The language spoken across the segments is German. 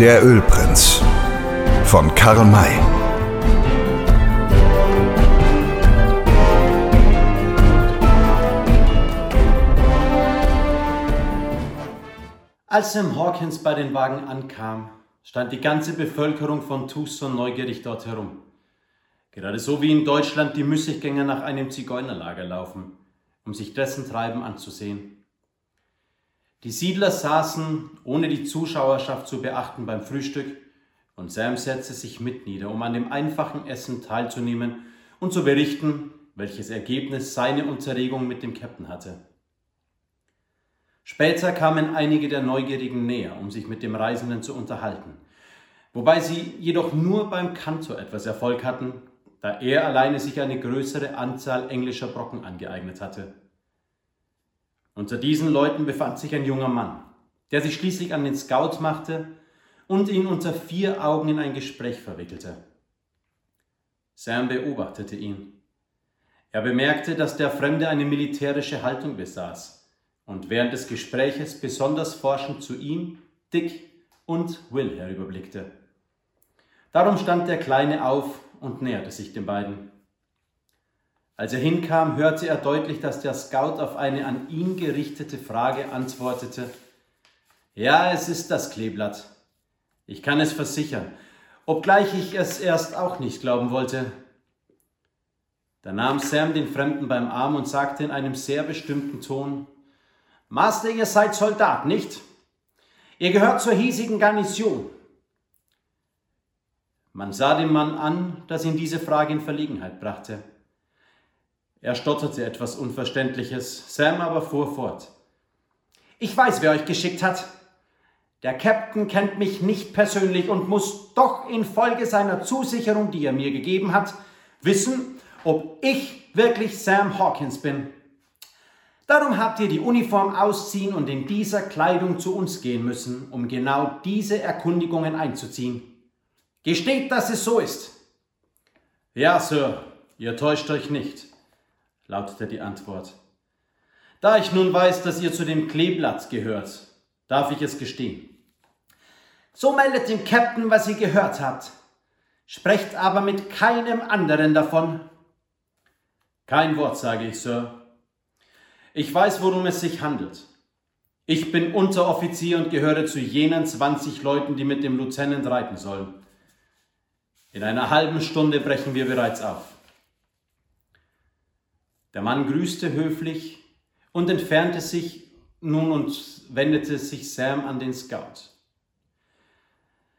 Der Ölprinz von Karl May. Als Sam Hawkins bei den Wagen ankam, stand die ganze Bevölkerung von Tucson neugierig dort herum. Gerade so wie in Deutschland die Müßiggänger nach einem Zigeunerlager laufen, um sich dessen Treiben anzusehen. Die Siedler saßen, ohne die Zuschauerschaft zu beachten, beim Frühstück, und Sam setzte sich mit nieder, um an dem einfachen Essen teilzunehmen und zu berichten, welches Ergebnis seine Unterregung mit dem Captain hatte. Später kamen einige der Neugierigen näher, um sich mit dem Reisenden zu unterhalten, wobei sie jedoch nur beim Kantor etwas Erfolg hatten, da er alleine sich eine größere Anzahl englischer Brocken angeeignet hatte. Unter diesen Leuten befand sich ein junger Mann, der sich schließlich an den Scout machte und ihn unter vier Augen in ein Gespräch verwickelte. Sam beobachtete ihn. Er bemerkte, dass der Fremde eine militärische Haltung besaß und während des Gespräches besonders forschend zu ihm, Dick und Will herüberblickte. Darum stand der Kleine auf und näherte sich den beiden. Als er hinkam, hörte er deutlich, dass der Scout auf eine an ihn gerichtete Frage antwortete. Ja, es ist das Kleeblatt. Ich kann es versichern, obgleich ich es erst auch nicht glauben wollte. Da nahm Sam den Fremden beim Arm und sagte in einem sehr bestimmten Ton, Master, ihr seid Soldat, nicht? Ihr gehört zur hiesigen Garnison. Man sah dem Mann an, dass ihn diese Frage in Verlegenheit brachte. Er stotterte etwas Unverständliches, Sam aber fuhr fort. Ich weiß, wer euch geschickt hat. Der Captain kennt mich nicht persönlich und muss doch infolge seiner Zusicherung, die er mir gegeben hat, wissen, ob ich wirklich Sam Hawkins bin. Darum habt ihr die Uniform ausziehen und in dieser Kleidung zu uns gehen müssen, um genau diese Erkundigungen einzuziehen. Gesteht, dass es so ist. Ja, Sir, ihr täuscht euch nicht lautete die Antwort. Da ich nun weiß, dass ihr zu dem Kleeblatt gehört, darf ich es gestehen. So meldet dem Captain, was ihr gehört habt. Sprecht aber mit keinem anderen davon. Kein Wort, sage ich, Sir. Ich weiß, worum es sich handelt. Ich bin Unteroffizier und gehöre zu jenen 20 Leuten, die mit dem Lieutenant reiten sollen. In einer halben Stunde brechen wir bereits auf. Der Mann grüßte höflich und entfernte sich nun und wendete sich Sam an den Scout.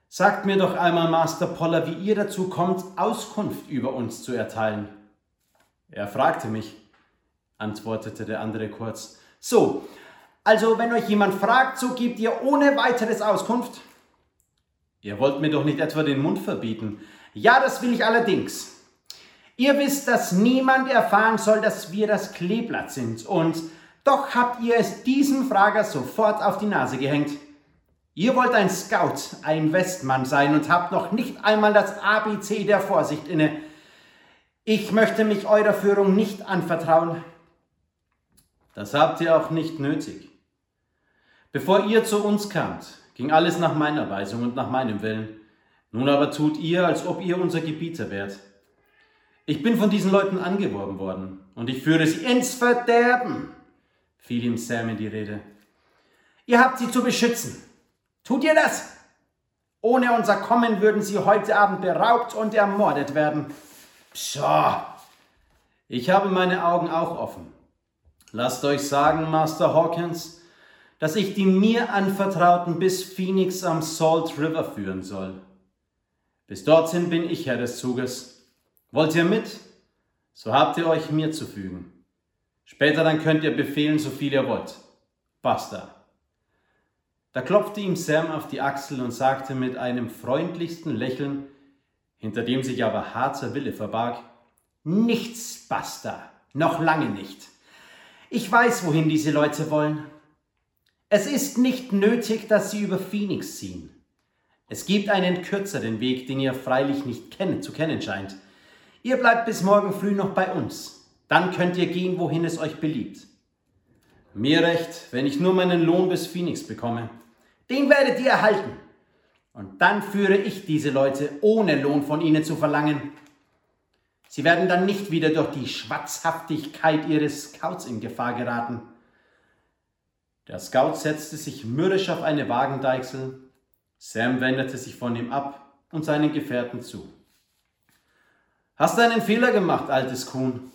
Sagt mir doch einmal, Master Poller, wie ihr dazu kommt, Auskunft über uns zu erteilen. Er fragte mich, antwortete der andere kurz. So, also wenn euch jemand fragt, so gebt ihr ohne weiteres Auskunft? Ihr wollt mir doch nicht etwa den Mund verbieten. Ja, das will ich allerdings. Ihr wisst, dass niemand erfahren soll, dass wir das Kleeblatt sind. Und doch habt ihr es diesem Frager sofort auf die Nase gehängt. Ihr wollt ein Scout, ein Westmann sein und habt noch nicht einmal das ABC der Vorsicht inne. Ich möchte mich eurer Führung nicht anvertrauen. Das habt ihr auch nicht nötig. Bevor ihr zu uns kamt, ging alles nach meiner Weisung und nach meinem Willen. Nun aber tut ihr, als ob ihr unser Gebieter wärt. Ich bin von diesen Leuten angeworben worden und ich führe sie ins Verderben, fiel ihm Sam in die Rede. Ihr habt sie zu beschützen. Tut ihr das? Ohne unser Kommen würden sie heute Abend beraubt und ermordet werden. Pshaw! Ich habe meine Augen auch offen. Lasst euch sagen, Master Hawkins, dass ich die mir anvertrauten bis Phoenix am Salt River führen soll. Bis dorthin bin ich Herr des Zuges Wollt ihr mit? So habt ihr euch mir zu fügen. Später dann könnt ihr befehlen, so viel ihr wollt. Basta. Da klopfte ihm Sam auf die Achsel und sagte mit einem freundlichsten Lächeln, hinter dem sich aber harzer Wille verbarg, Nichts, Basta, noch lange nicht. Ich weiß, wohin diese Leute wollen. Es ist nicht nötig, dass sie über Phoenix ziehen. Es gibt einen kürzeren Weg, den ihr freilich nicht kennen, zu kennen scheint. Ihr bleibt bis morgen früh noch bei uns. Dann könnt ihr gehen, wohin es euch beliebt. Mir recht, wenn ich nur meinen Lohn bis Phoenix bekomme. Den werdet ihr erhalten. Und dann führe ich diese Leute, ohne Lohn von ihnen zu verlangen. Sie werden dann nicht wieder durch die Schwatzhaftigkeit ihres Scouts in Gefahr geraten. Der Scout setzte sich mürrisch auf eine Wagendeichsel. Sam wendete sich von ihm ab und seinen Gefährten zu. Hast du einen Fehler gemacht, altes Kuhn?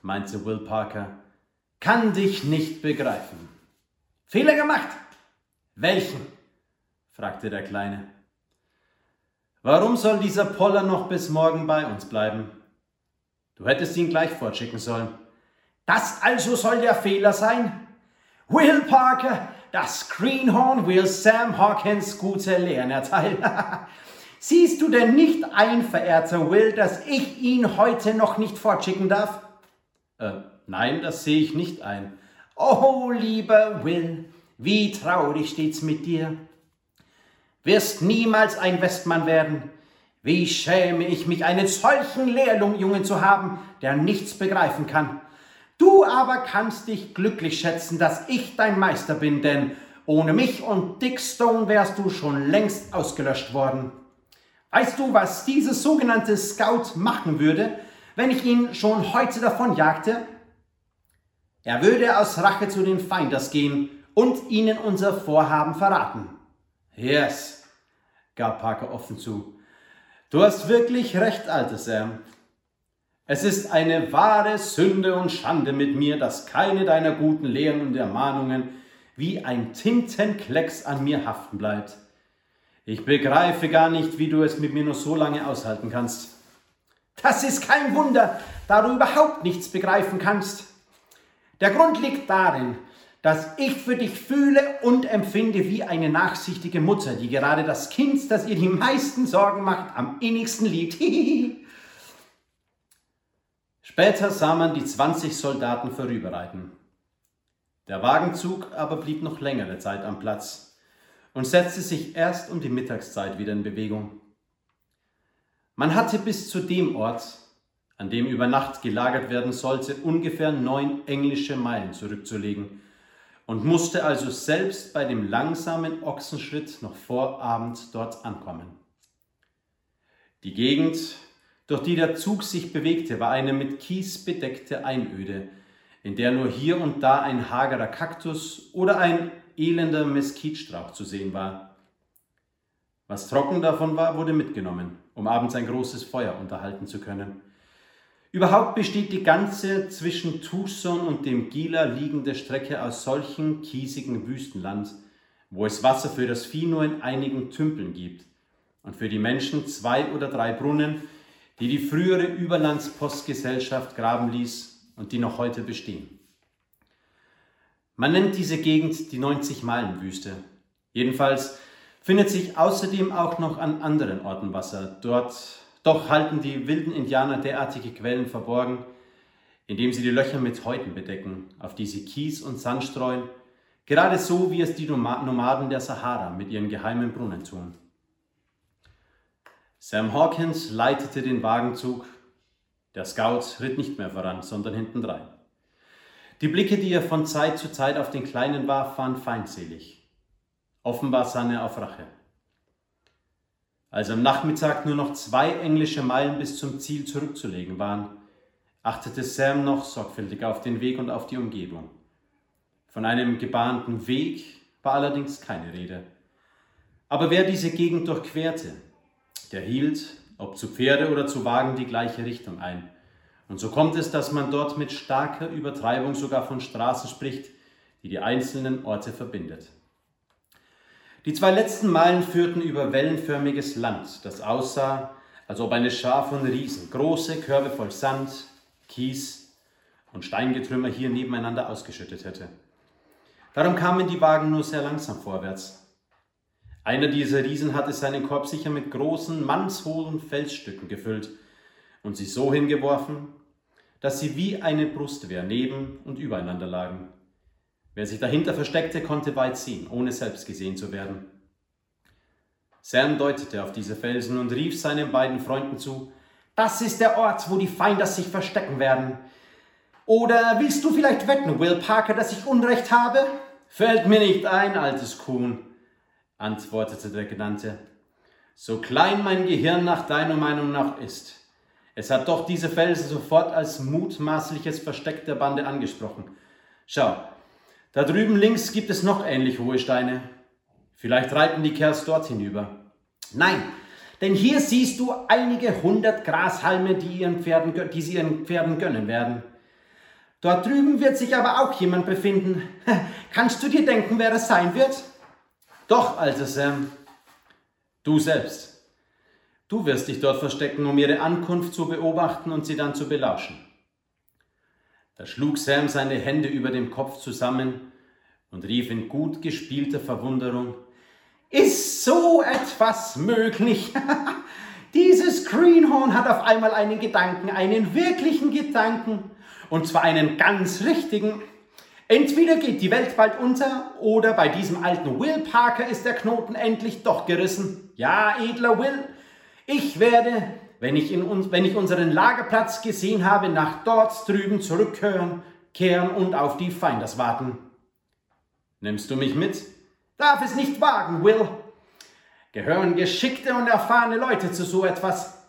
meinte Will Parker. Kann dich nicht begreifen. Fehler gemacht? Welchen? fragte der Kleine. Warum soll dieser Poller noch bis morgen bei uns bleiben? Du hättest ihn gleich fortschicken sollen. Das also soll der Fehler sein? Will Parker, das Greenhorn will Sam Hawkins gute Lehren erteilen. Siehst du denn nicht ein, verehrter Will, dass ich ihn heute noch nicht fortschicken darf? Äh, nein, das sehe ich nicht ein. Oh, lieber Will, wie traurig steht's mit dir. Wirst niemals ein Westmann werden. Wie schäme ich mich, einen solchen Lehrjungen zu haben, der nichts begreifen kann. Du aber kannst dich glücklich schätzen, dass ich dein Meister bin, denn ohne mich und Dick Stone wärst du schon längst ausgelöscht worden. Weißt du, was dieses sogenannte Scout machen würde, wenn ich ihn schon heute davon jagte? Er würde aus Rache zu den Feinders gehen und ihnen unser Vorhaben verraten. Yes, gab Parker offen zu. Du hast wirklich recht, alter Sam. Es ist eine wahre Sünde und Schande mit mir, dass keine deiner guten Lehren und Ermahnungen wie ein Tintenklecks an mir haften bleibt. Ich begreife gar nicht, wie du es mit mir nur so lange aushalten kannst. Das ist kein Wunder, da du überhaupt nichts begreifen kannst. Der Grund liegt darin, dass ich für dich fühle und empfinde wie eine nachsichtige Mutter, die gerade das Kind, das ihr die meisten Sorgen macht, am innigsten liebt. Später sah man die 20 Soldaten vorüberreiten. Der Wagenzug aber blieb noch längere Zeit am Platz und setzte sich erst um die Mittagszeit wieder in Bewegung. Man hatte bis zu dem Ort, an dem über Nacht gelagert werden sollte, ungefähr neun englische Meilen zurückzulegen und musste also selbst bei dem langsamen Ochsenschritt noch vor Abend dort ankommen. Die Gegend durch die der Zug sich bewegte, war eine mit Kies bedeckte Einöde, in der nur hier und da ein hagerer Kaktus oder ein elender Meskitstrauch zu sehen war. Was trocken davon war, wurde mitgenommen, um abends ein großes Feuer unterhalten zu können. Überhaupt besteht die ganze zwischen Tucson und dem Gila liegende Strecke aus solchen kiesigen Wüstenland, wo es Wasser für das Vieh nur in einigen Tümpeln gibt und für die Menschen zwei oder drei Brunnen, die die frühere Überlandspostgesellschaft graben ließ und die noch heute bestehen. Man nennt diese Gegend die 90-Meilen-Wüste. Jedenfalls findet sich außerdem auch noch an anderen Orten Wasser. Dort doch halten die wilden Indianer derartige Quellen verborgen, indem sie die Löcher mit Häuten bedecken, auf die sie Kies und Sand streuen, gerade so wie es die Nomaden der Sahara mit ihren geheimen Brunnen tun. Sam Hawkins leitete den Wagenzug. Der Scout ritt nicht mehr voran, sondern hintendrein. Die Blicke, die er von Zeit zu Zeit auf den Kleinen warf, waren feindselig. Offenbar sann er auf Rache. Als am Nachmittag nur noch zwei englische Meilen bis zum Ziel zurückzulegen waren, achtete Sam noch sorgfältig auf den Weg und auf die Umgebung. Von einem gebahnten Weg war allerdings keine Rede. Aber wer diese Gegend durchquerte, der hielt, ob zu Pferde oder zu Wagen, die gleiche Richtung ein. Und so kommt es, dass man dort mit starker Übertreibung sogar von Straßen spricht, die die einzelnen Orte verbindet. Die zwei letzten Meilen führten über wellenförmiges Land, das aussah, als ob eine Schar von Riesen große Körbe voll Sand, Kies und Steingetrümmer hier nebeneinander ausgeschüttet hätte. Darum kamen die Wagen nur sehr langsam vorwärts. Einer dieser Riesen hatte seinen Korb sicher mit großen, mannshohen Felsstücken gefüllt und sie so hingeworfen, dass sie wie eine Brustwehr neben und übereinander lagen. Wer sich dahinter versteckte, konnte weit sehen, ohne selbst gesehen zu werden. Sam deutete auf diese Felsen und rief seinen beiden Freunden zu, das ist der Ort, wo die Feinde sich verstecken werden. Oder willst du vielleicht wetten, Will Parker, dass ich Unrecht habe? Fällt mir nicht ein, altes Kuhn, antwortete der Genannte. So klein mein Gehirn nach deiner Meinung nach ist, es hat doch diese Felsen sofort als mutmaßliches Versteck der Bande angesprochen. Schau, da drüben links gibt es noch ähnlich hohe Steine. Vielleicht reiten die Kerls dort hinüber. Nein, denn hier siehst du einige hundert Grashalme, die, ihren Pferden, die sie ihren Pferden gönnen werden. Dort drüben wird sich aber auch jemand befinden. Kannst du dir denken, wer das sein wird? Doch, alter Sam, du selbst. Du wirst dich dort verstecken, um ihre Ankunft zu beobachten und sie dann zu belauschen. Da schlug Sam seine Hände über dem Kopf zusammen und rief in gut gespielter Verwunderung, ist so etwas möglich? Dieses Greenhorn hat auf einmal einen Gedanken, einen wirklichen Gedanken, und zwar einen ganz richtigen. Entweder geht die Welt bald unter oder bei diesem alten Will Parker ist der Knoten endlich doch gerissen. Ja, edler Will, ich werde, wenn ich, in, wenn ich unseren Lagerplatz gesehen habe, nach dort drüben zurückkehren kehren und auf die Feinders warten. Nimmst du mich mit? Darf es nicht wagen, Will. Gehören geschickte und erfahrene Leute zu so etwas.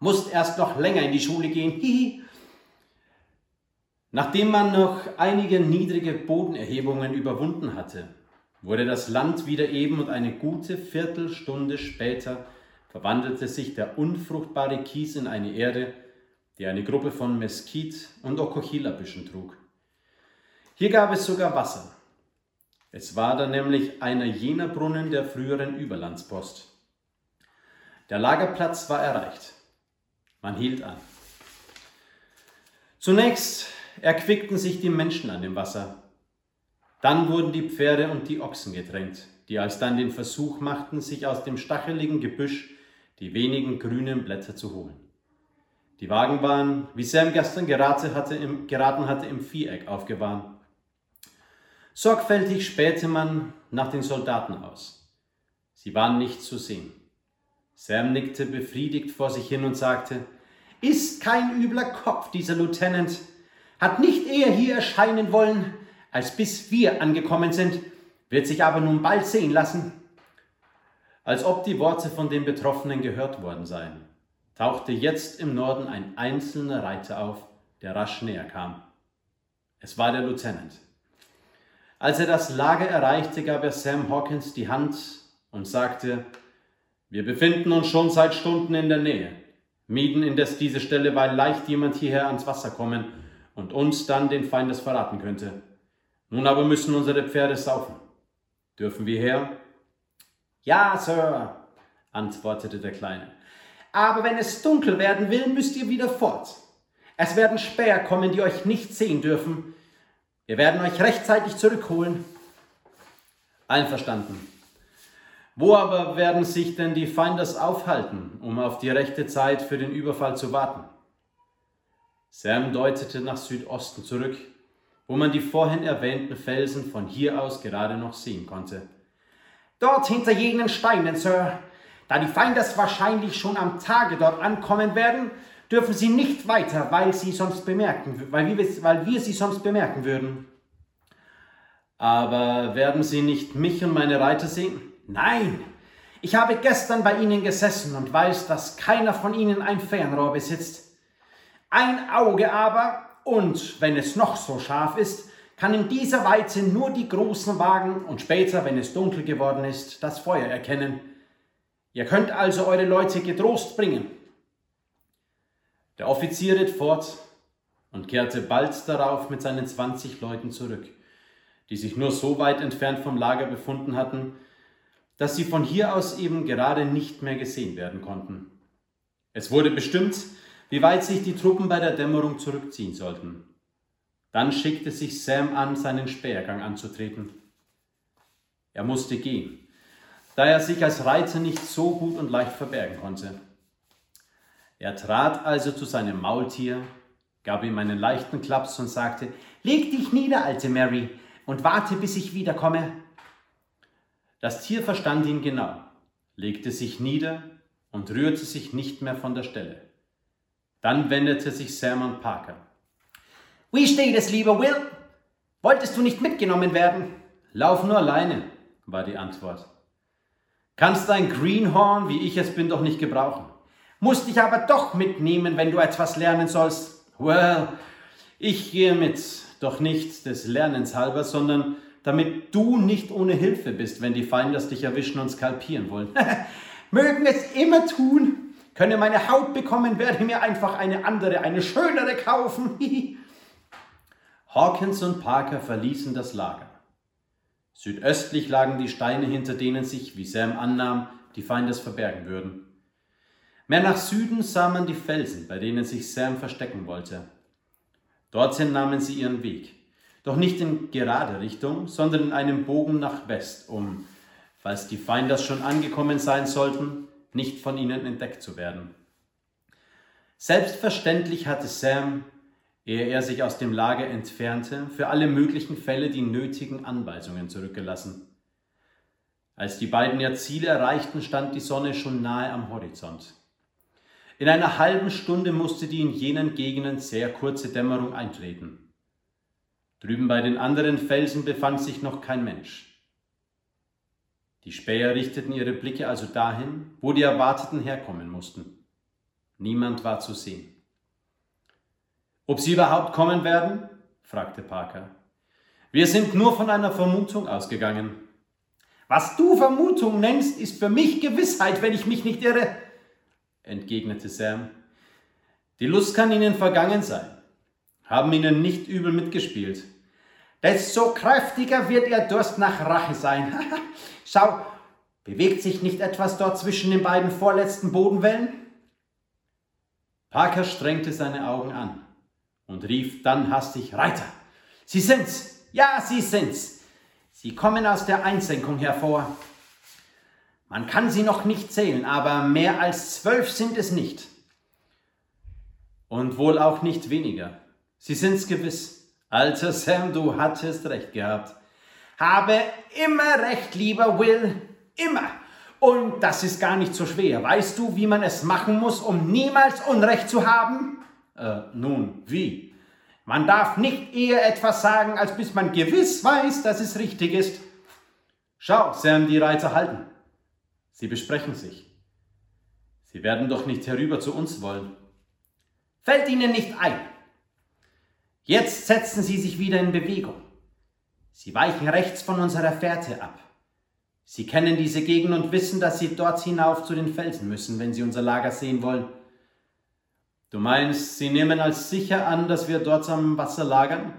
Musst erst noch länger in die Schule gehen. Hihi. Nachdem man noch einige niedrige Bodenerhebungen überwunden hatte, wurde das Land wieder eben und eine gute Viertelstunde später verwandelte sich der unfruchtbare Kies in eine Erde, die eine Gruppe von Mesquit- und Okochila-Büschen trug. Hier gab es sogar Wasser. Es war da nämlich einer jener Brunnen der früheren Überlandspost. Der Lagerplatz war erreicht. Man hielt an. Zunächst erquickten sich die Menschen an dem Wasser. Dann wurden die Pferde und die Ochsen gedrängt, die alsdann den Versuch machten, sich aus dem stacheligen Gebüsch die wenigen grünen Blätter zu holen. Die Wagen waren, wie Sam gestern geraten hatte, im, geraten hatte, im Viereck aufgefahren. Sorgfältig spähte man nach den Soldaten aus. Sie waren nicht zu sehen. Sam nickte befriedigt vor sich hin und sagte, ist kein übler Kopf, dieser Lieutenant hat nicht eher hier erscheinen wollen, als bis wir angekommen sind, wird sich aber nun bald sehen lassen. Als ob die Worte von den Betroffenen gehört worden seien, tauchte jetzt im Norden ein einzelner Reiter auf, der rasch näher kam. Es war der Lieutenant. Als er das Lager erreichte, gab er Sam Hawkins die Hand und sagte, wir befinden uns schon seit Stunden in der Nähe, mieden indes diese Stelle, weil leicht jemand hierher ans Wasser kommen und uns dann den Feindes verraten könnte. Nun aber müssen unsere Pferde saufen. Dürfen wir her? Ja, Sir, antwortete der Kleine. Aber wenn es dunkel werden will, müsst ihr wieder fort. Es werden Späher kommen, die euch nicht sehen dürfen. Wir werden euch rechtzeitig zurückholen. Einverstanden. Wo aber werden sich denn die Feinders aufhalten, um auf die rechte Zeit für den Überfall zu warten? Sam deutete nach Südosten zurück, wo man die vorhin erwähnten Felsen von hier aus gerade noch sehen konnte. Dort hinter jenen Steinen, Sir. Da die Feinders wahrscheinlich schon am Tage dort ankommen werden, dürfen sie nicht weiter, weil, sie sonst bemerken, weil, wir, weil wir sie sonst bemerken würden. Aber werden sie nicht mich und meine Reiter sehen? Nein, ich habe gestern bei ihnen gesessen und weiß, dass keiner von ihnen ein Fernrohr besitzt. Ein Auge aber, und wenn es noch so scharf ist, kann in dieser Weite nur die großen Wagen und später, wenn es dunkel geworden ist, das Feuer erkennen. Ihr könnt also eure Leute getrost bringen. Der Offizier ritt fort und kehrte bald darauf mit seinen 20 Leuten zurück, die sich nur so weit entfernt vom Lager befunden hatten, dass sie von hier aus eben gerade nicht mehr gesehen werden konnten. Es wurde bestimmt, wie weit sich die Truppen bei der Dämmerung zurückziehen sollten. Dann schickte sich Sam an, seinen Spähergang anzutreten. Er musste gehen, da er sich als Reiter nicht so gut und leicht verbergen konnte. Er trat also zu seinem Maultier, gab ihm einen leichten Klaps und sagte, Leg dich nieder, alte Mary, und warte, bis ich wiederkomme. Das Tier verstand ihn genau, legte sich nieder und rührte sich nicht mehr von der Stelle. Dann wendete sich Sam an Parker. Wie steht es, lieber Will? Wolltest du nicht mitgenommen werden? Lauf nur alleine, war die Antwort. Kannst ein Greenhorn, wie ich es bin, doch nicht gebrauchen. Musst dich aber doch mitnehmen, wenn du etwas lernen sollst. Well, ich gehe mit, doch nicht des Lernens halber, sondern damit du nicht ohne Hilfe bist, wenn die Feinde dich erwischen und skalpieren wollen. Mögen es immer tun, könne meine Haut bekommen, werde mir einfach eine andere, eine schönere kaufen. Hawkins und Parker verließen das Lager. Südöstlich lagen die Steine, hinter denen sich, wie Sam annahm, die Feindes verbergen würden. Mehr nach Süden sah man die Felsen, bei denen sich Sam verstecken wollte. Dorthin nahmen sie ihren Weg, doch nicht in gerade Richtung, sondern in einem Bogen nach West, um, falls die Feinders schon angekommen sein sollten, nicht von ihnen entdeckt zu werden. Selbstverständlich hatte Sam, ehe er sich aus dem Lager entfernte, für alle möglichen Fälle die nötigen Anweisungen zurückgelassen. Als die beiden ihr Ziel erreichten, stand die Sonne schon nahe am Horizont. In einer halben Stunde musste die in jenen Gegenden sehr kurze Dämmerung eintreten. Drüben bei den anderen Felsen befand sich noch kein Mensch. Die Späher richteten ihre Blicke also dahin, wo die Erwarteten herkommen mussten. Niemand war zu sehen. Ob sie überhaupt kommen werden? fragte Parker. Wir sind nur von einer Vermutung ausgegangen. Was du Vermutung nennst, ist für mich Gewissheit, wenn ich mich nicht irre entgegnete Sam. Die Lust kann Ihnen vergangen sein, haben Ihnen nicht übel mitgespielt. Desto kräftiger wird Ihr Durst nach Rache sein. Schau, bewegt sich nicht etwas dort zwischen den beiden vorletzten Bodenwellen? Parker strengte seine Augen an und rief dann hastig Reiter. Sie sind's! Ja, Sie sind's! Sie kommen aus der Einsenkung hervor. Man kann sie noch nicht zählen, aber mehr als zwölf sind es nicht. Und wohl auch nicht weniger. Sie sind's gewiss. Alter Sam, du hattest recht gehabt. Habe immer recht, lieber Will. Immer. Und das ist gar nicht so schwer. Weißt du, wie man es machen muss, um niemals Unrecht zu haben? Äh, nun, wie? Man darf nicht eher etwas sagen, als bis man gewiss weiß, dass es richtig ist. Schau, Sam, die Reiter halten. Sie besprechen sich. Sie werden doch nicht herüber zu uns wollen. Fällt Ihnen nicht ein. Jetzt setzen Sie sich wieder in Bewegung. Sie weichen rechts von unserer Fährte ab. Sie kennen diese Gegend und wissen, dass Sie dort hinauf zu den Felsen müssen, wenn Sie unser Lager sehen wollen. Du meinst, Sie nehmen als sicher an, dass wir dort am Wasser lagern?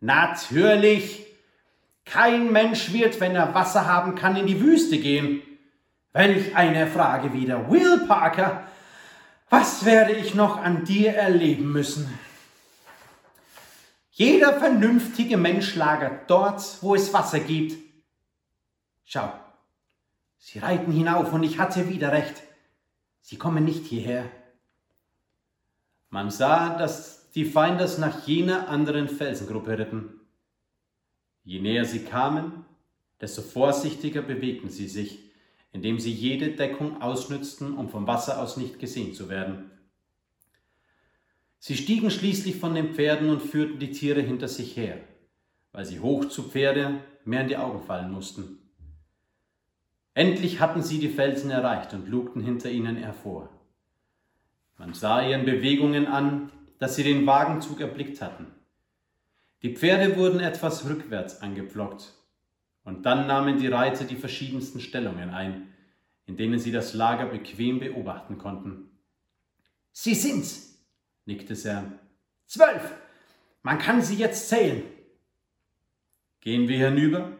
Natürlich! Kein Mensch wird, wenn er Wasser haben kann, in die Wüste gehen. Welch eine Frage wieder. Will Parker, was werde ich noch an dir erleben müssen? Jeder vernünftige Mensch lagert dort, wo es Wasser gibt. Schau, sie reiten hinauf und ich hatte wieder recht. Sie kommen nicht hierher. Man sah, dass die Feinders nach jener anderen Felsengruppe ritten. Je näher sie kamen, desto vorsichtiger bewegten sie sich indem sie jede Deckung ausnützten, um vom Wasser aus nicht gesehen zu werden. Sie stiegen schließlich von den Pferden und führten die Tiere hinter sich her, weil sie hoch zu Pferde mehr in die Augen fallen mussten. Endlich hatten sie die Felsen erreicht und lugten hinter ihnen hervor. Man sah ihren Bewegungen an, dass sie den Wagenzug erblickt hatten. Die Pferde wurden etwas rückwärts angepflockt und dann nahmen die Reiter die verschiedensten Stellungen ein, in denen sie das Lager bequem beobachten konnten. Sie sind's, nickte Sam. Zwölf! Man kann sie jetzt zählen. Gehen wir hinüber?